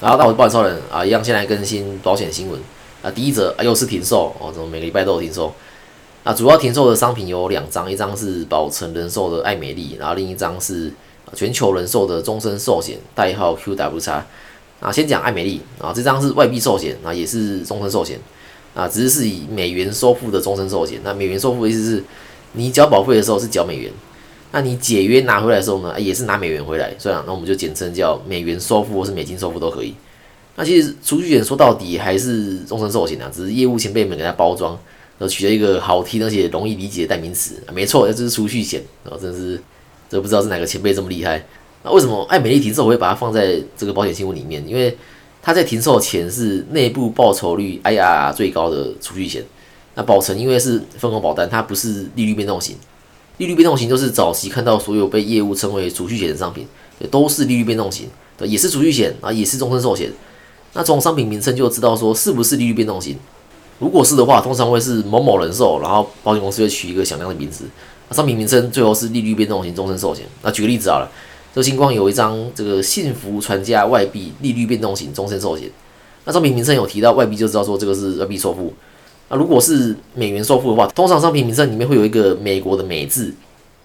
然后大伙保险超人啊，一样先来更新保险新闻啊。第一则啊，又是停售哦，怎么每个礼拜都有停售？啊，主要停售的商品有两张，一张是保诚人寿的爱美丽，然后另一张是全球人寿的终身寿险，代号 QWX。啊，先讲爱美丽啊，这张是外币寿险啊，也是终身寿险啊，只是是以美元收付的终身寿险。那美元收付的意思是，你缴保费的时候是缴美元。那你解约拿回来的时候呢，也是拿美元回来，所以那我们就简称叫美元收付或是美金收付都可以。那其实储蓄险说到底还是终身寿险啊，只是业务前辈们给它包装，然后取了一个好听而且容易理解的代名词。没错，这是储蓄险，然后真是这不知道是哪个前辈这么厉害。那为什么爱美丽停售我会把它放在这个保险新闻里面？因为它在停售前是内部报酬率 IRR 最高的储蓄险。那保诚因为是分红保单，它不是利率变动型。利率变动型就是早期看到所有被业务称为储蓄险的商品，都是利率变动型，对，也是储蓄险啊，也是终身寿险。那从商品名称就知道说是不是利率变动型。如果是的话，通常会是某某人寿，然后保险公司会取一个响亮的名字。商品名称最后是利率变动型终身寿险。那举个例子好了，这星光有一张这个幸福传家外币利率变动型终身寿险。那商品名称有提到外币，就知道说这个是外币收付。那如果是美元收付的话，通常商品名称里面会有一个美国的美字，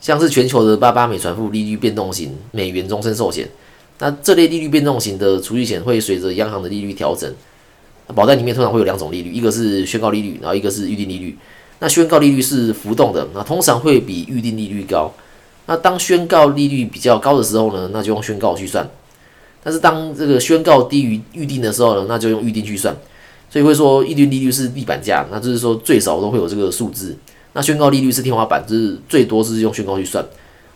像是全球的八八美传付利率变动型美元终身寿险。那这类利率变动型的储蓄险会随着央行的利率调整，保单里面通常会有两种利率，一个是宣告利率，然后一个是预定利率。那宣告利率是浮动的，那通常会比预定利率高。那当宣告利率比较高的时候呢，那就用宣告去算；但是当这个宣告低于预定的时候呢，那就用预定去算。所以会说预定利率是地板价，那就是说最少都会有这个数字。那宣告利率是天花板，就是最多是用宣告去算。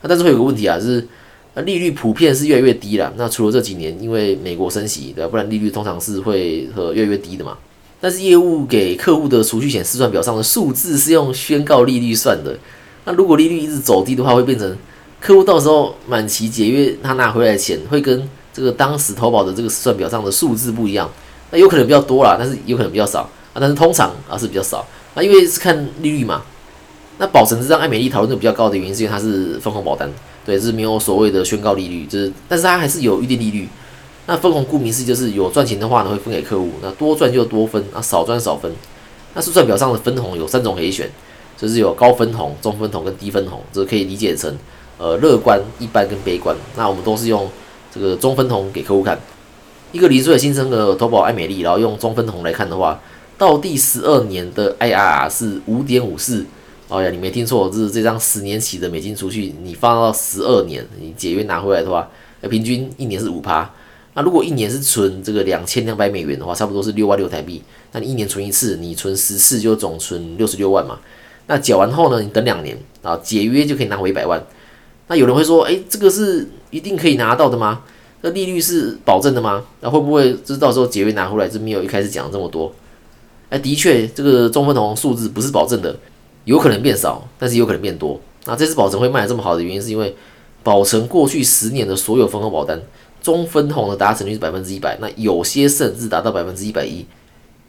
那但是会有个问题啊，就是利率普遍是越来越低了。那除了这几年因为美国升息，对吧？不然利率通常是会和越来越低的嘛。但是业务给客户的储蓄险试算表上的数字是用宣告利率算的。那如果利率一直走低的话，会变成客户到时候满期解约，他拿回来的钱会跟这个当时投保的这个试算表上的数字不一样。那有可能比较多啦，但是有可能比较少啊。但是通常啊是比较少啊，因为是看利率嘛。那保诚这张爱美丽讨论度比较高的原因，是因为它是分红保单，对，是没有所谓的宣告利率，就是，但是它还是有预定利率。那分红顾名思义就是有赚钱的话呢，会分给客户，那多赚就多分，啊少赚少分。那试算表上的分红有三种可以选，就是有高分红、中分红跟低分红，这可以理解成呃乐观、一般跟悲观。那我们都是用这个中分红给客户看。一个离税新生的投保爱美丽，然后用中分红来看的话，到第十二年的 IRR 是五点五四。哎呀，你没听错，这是这张十年期的美金储蓄，你放到十二年，你解约拿回来的话，那平均一年是五趴。那如果一年是存这个两千两百美元的话，差不多是六万六台币。那你一年存一次，你存十次就总存六十六万嘛。那缴完后呢，你等两年啊，解约就可以拿回一百万。那有人会说，哎，这个是一定可以拿到的吗？那利率是保证的吗？那会不会就是到时候解约拿回来就没有一开始讲这么多？哎，的确，这个中分红数字不是保证的，有可能变少，但是有可能变多。那这次保存会卖的这么好的原因，是因为保诚过去十年的所有分红保单中分红的达成率是百分之一百，那有些甚至达到百分之一百一。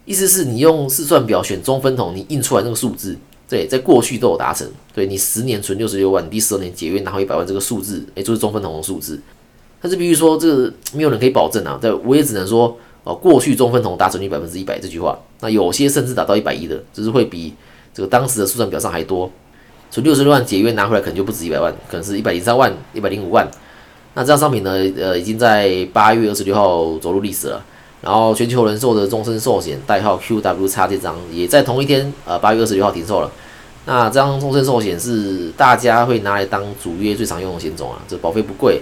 意思是你用试算表选中分红，你印出来那个数字，对，在过去都有达成。对你十年存六十六万，第十二年解约拿回一百万，这个数字，哎，就是中分红的数字。但是，比如说，这个没有人可以保证啊。对，我也只能说，哦，过去中分红达成率百分之一百这句话，那有些甚至达到一百一的，就是会比这个当时的速算表上还多。从六十六万解约拿回来，可能就不止一百万，可能是一百零三万、一百零五万。那这张商品呢，呃，已经在八月二十六号走入历史了。然后，全球人寿的终身寿险代号 QWX 这张也在同一天，呃，八月二十六号停售了。那这张终身寿险是大家会拿来当主约最常用的险种啊，这保费不贵。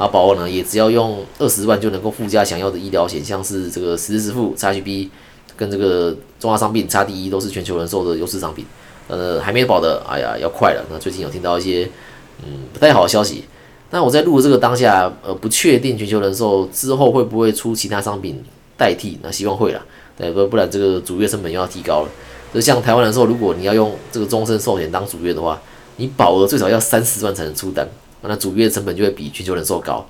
啊，保额呢也只要用二十万就能够附加想要的医疗险，像是这个实支付、x H B 跟这个重大伤病、x D 一都是全球人寿的优势商品。呃，还没保的，哎呀，要快了。那最近有听到一些嗯不太好的消息。那我在录这个当下，呃，不确定全球人寿之后会不会出其他商品代替。那希望会了，对不？不然这个主业成本又要提高了。就像台湾人寿，如果你要用这个终身寿险当主业的话，你保额最少要三十万才能出单。那主约成本就会比全球人寿高。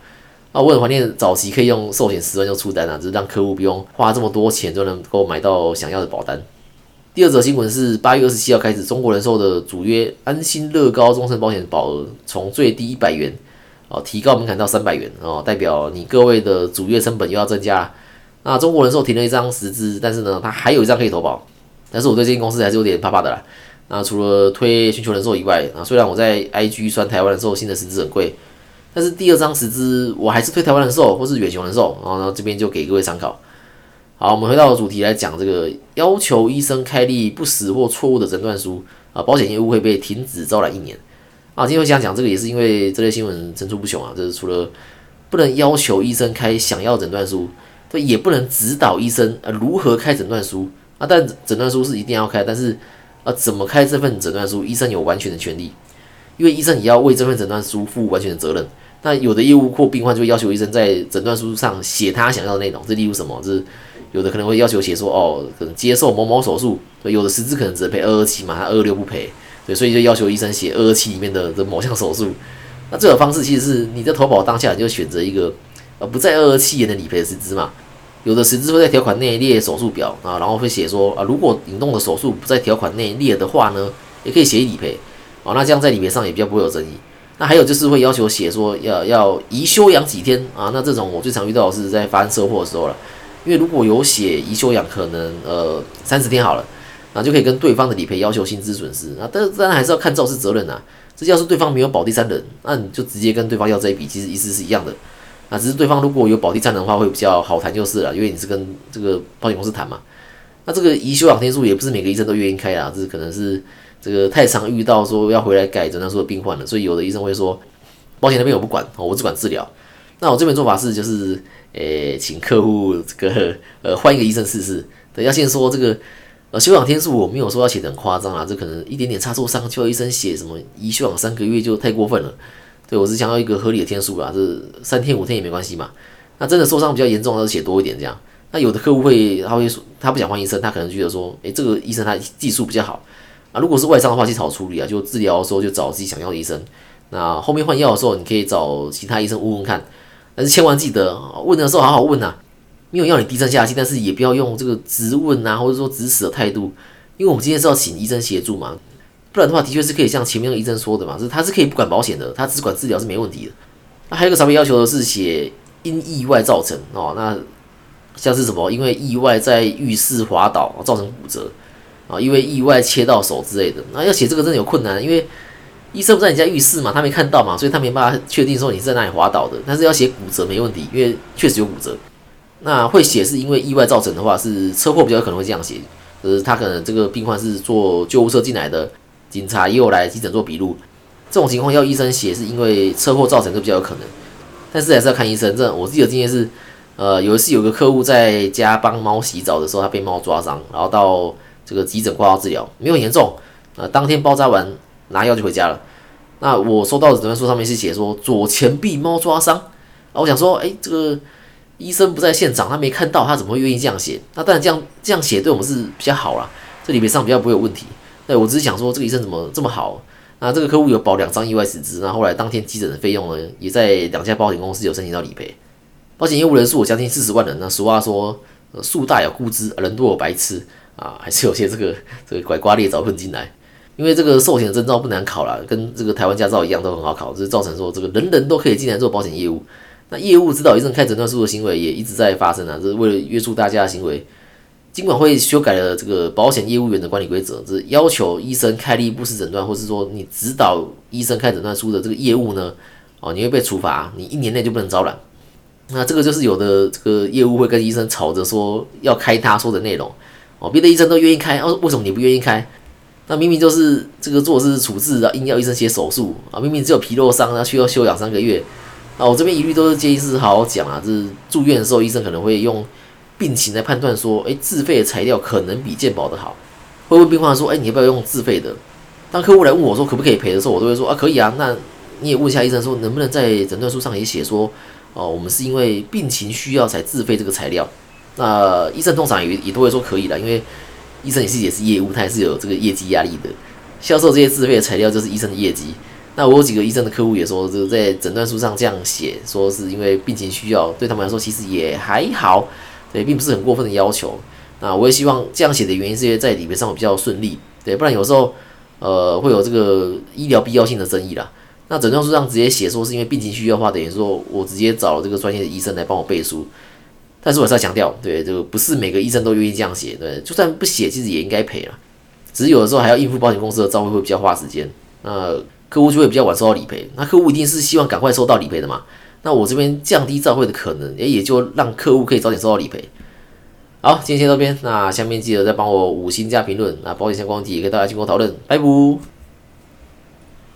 那我很怀念早期可以用寿险十万就出单啊，就是让客户不用花这么多钱就能够买到想要的保单。第二则新闻是八月二十七号开始，中国人寿的主约安心乐高终身保险保额从最低一百元哦，提高门槛到三百元哦，代表你各位的主月成本又要增加。那中国人寿停了一张十支，但是呢，它还有一张可以投保。但是我对这间公司还是有点怕怕的啦。那除了推全球人寿以外，啊，虽然我在 IG 算台湾人寿新的十支很贵，但是第二张十支我还是推台湾人寿或是远雄人寿。然后呢，这边就给各位参考。好，我们回到主题来讲这个要求医生开立不实或错误的诊断书啊，保险业务会被停止招揽一年。啊，今天我想讲这个也是因为这类新闻层出不穷啊，就是除了不能要求医生开想要诊断书。对，也不能指导医生呃如何开诊断书啊，但诊断书是一定要开，但是啊怎么开这份诊断书，医生有完全的权利，因为医生也要为这份诊断书负完全的责任。那有的业务或病患就会要求医生在诊断书上写他想要的内容，这例如什么？就是有的可能会要求写说哦，可能接受某某手术，有的实质可能只赔二二七嘛，他二二六不赔，对，所以就要求医生写二二七里面的的某项手术。那这个方式其实是你在投保当下你就选择一个。呃，不在二二七元的理赔的实质嘛？有的实质会在条款内列手术表啊，然后会写说啊，如果引动的手术不在条款内列的话呢，也可以协议理赔啊。那这样在理赔上也比较不会有争议。那还有就是会要求写说要要宜休养几天啊？那这种我最常遇到的是在发生车祸的时候了，因为如果有写宜休养，可能呃三十天好了，那就可以跟对方的理赔要求薪资损失啊。但当然还是要看肇事责任啊。这要是对方没有保第三人，那你就直接跟对方要这一笔，其实意思是一样的。啊，只是对方如果有保地站的话，会比较好谈就是了，因为你是跟这个保险公司谈嘛。那这个宜休养天数也不是每个医生都愿意开啊，这可能是这个太常遇到说要回来改诊断书的病患了，所以有的医生会说，保险那边我不管，我只管治疗。那我这边做法是就是，诶，请客户这个呃换一个医生试试。等下先说这个呃休养天数，我没有说要写的很夸张啊，这可能一点点差错上就要医生写什么一休养三个月就太过分了。对，我是想要一个合理的天数啦，是三天五天也没关系嘛。那真的受伤比较严重，要写多一点这样。那有的客户会，他会说他不想换医生，他可能觉得说，诶，这个医生他技术比较好啊。如果是外伤的话，去好处理啊，就治疗的时候就找自己想要的医生。那后面换药的时候，你可以找其他医生问问看。但是千万记得问的时候好好问呐，没有要你低声下气，但是也不要用这个直问啊，或者说直死的态度，因为我们今天是要请医生协助嘛。不然的话，的确是可以像前面那个医生说的嘛，是他是可以不管保险的，他只管治疗是没问题的。那还有个常被要求的是写因意外造成哦，那像是什么？因为意外在浴室滑倒造成骨折啊，因为意外切到手之类的。那要写这个真的有困难，因为医生不在你家浴室嘛，他没看到嘛，所以他没办法确定说你是在哪里滑倒的。但是要写骨折没问题，因为确实有骨折。那会写是因为意外造成的话，是车祸比较可能会这样写，就是他可能这个病患是坐救护车进来的。警察也有来急诊做笔录，这种情况要医生写，是因为车祸造成的比较有可能，但是还是要看医生。这我自己的经验是，呃，有一次有个客户在家帮猫洗澡的时候，他被猫抓伤，然后到这个急诊挂号治疗，没有严重，呃，当天包扎完拿药就回家了。那我收到的诊断书上面是写说左前臂猫抓伤，啊，我想说，哎，这个医生不在现场，他没看到，他怎么会愿意这样写？那当然这样这样写对我们是比较好啦，这里面上比较不会有问题。对，我只是想说，这个医生怎么这么好？那这个客户有保两张意外死支，那后来当天急诊的费用呢，也在两家保险公司有申请到理赔。保险业务人数我将近四十万人，那俗话说，树大有枯枝，人多有白痴啊，还是有些这个这个拐瓜裂枣混进来。因为这个寿险的证照不难考啦，跟这个台湾驾照一样都很好考，就是造成说这个人人都可以进来做保险业务。那业务指导医生开诊断书的行为也一直在发生啊，这是为了约束大家的行为。尽管会修改了这个保险业务员的管理规则，是要求医生开立不实诊断，或是说你指导医生开诊断书的这个业务呢，哦，你会被处罚，你一年内就不能招揽。那这个就是有的这个业务会跟医生吵着说要开他说的内容，哦，别的医生都愿意开，哦，为什么你不愿意开？那明明就是这个做事处置啊，硬要医生写手术啊，明明只有皮肉伤，那需要休养三个月。啊，我这边一律都是建议是好好讲啊，就是住院的时候医生可能会用。病情来判断说，诶，自费的材料可能比健保的好。会问病患说，诶，你要不要用自费的？当客户来问我说可不可以赔的时候，我都会说啊，可以啊。那你也问一下医生说，能不能在诊断书上也写说，哦，我们是因为病情需要才自费这个材料。那医生通常也也都会说可以的，因为医生也是也是业务，他也是有这个业绩压力的。销售这些自费的材料就是医生的业绩。那我有几个医生的客户也说，就在诊断书上这样写，说是因为病情需要，对他们来说其实也还好。对，并不是很过分的要求。那我也希望这样写的原因是因为在理赔上会比较顺利。对，不然有时候呃会有这个医疗必要性的争议啦。那诊断书上直接写说是因为病情需要的话，等于说我直接找这个专业的医生来帮我背书。但是我是要强调，对，这个不是每个医生都愿意这样写，对，就算不写，其实也应该赔了。只是有的时候还要应付保险公司的召会，会比较花时间。那客户就会比较晚收到理赔。那客户一定是希望赶快收到理赔的嘛？那我这边降低召会的可能，也也就让客户可以早点收到理赔。好，今天先到这边，那下面记得再帮我五星加评论。那保险相关问题也跟大家进行讨论，拜拜。